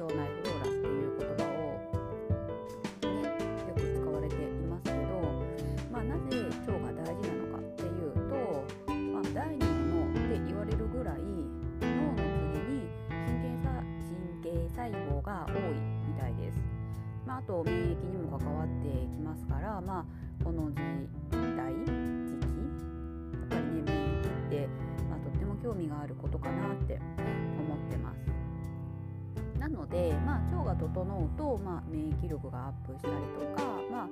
腸内フローラっていう言葉を、ね、よく使われていますけど、まあ、なぜ腸が大事なのかっていうと、まあ、第二の脳って言われるぐらい脳の次に神経さ神経細胞が多いみたいです。まあ、あと免疫にも関わってきますから、まあ、この時代時期やっぱりね免疫って、まあ、とっても興味があることかなってので、まあ、腸が整うと、まあ、免疫力がアップしたりとか、まあ、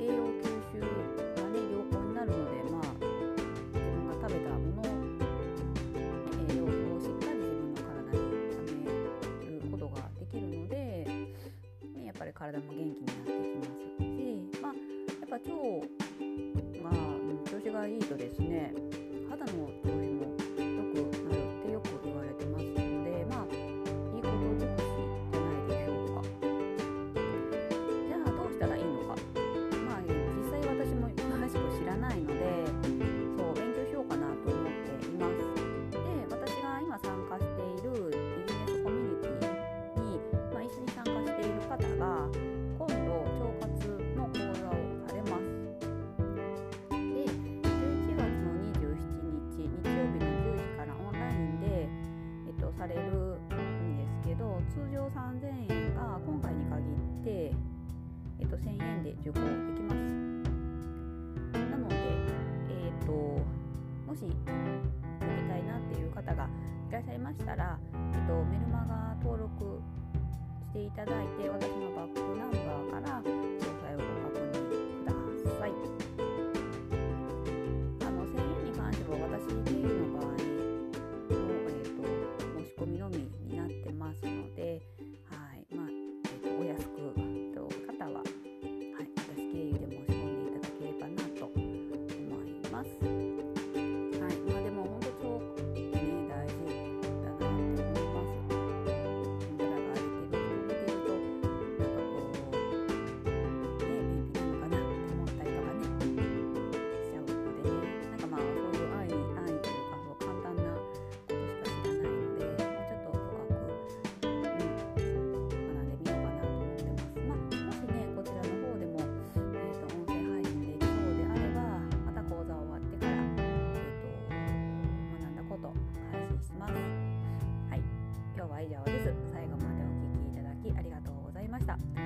栄養吸収がね良好になるので、まあ、自分が食べたものを栄養をしっかり自分の体にためることができるので、ね、やっぱり体も元気になってきますし、まあ、やっぱ腸が、うん、調子がいいとですね肌の調子も3000円が今回に限って、えっと、1000円で受講できます。なので、えっと、もし受けたいなっていう方がいらっしゃいましたら、えっと、メルマガ登録していただいて私のバックナンバーからは以上です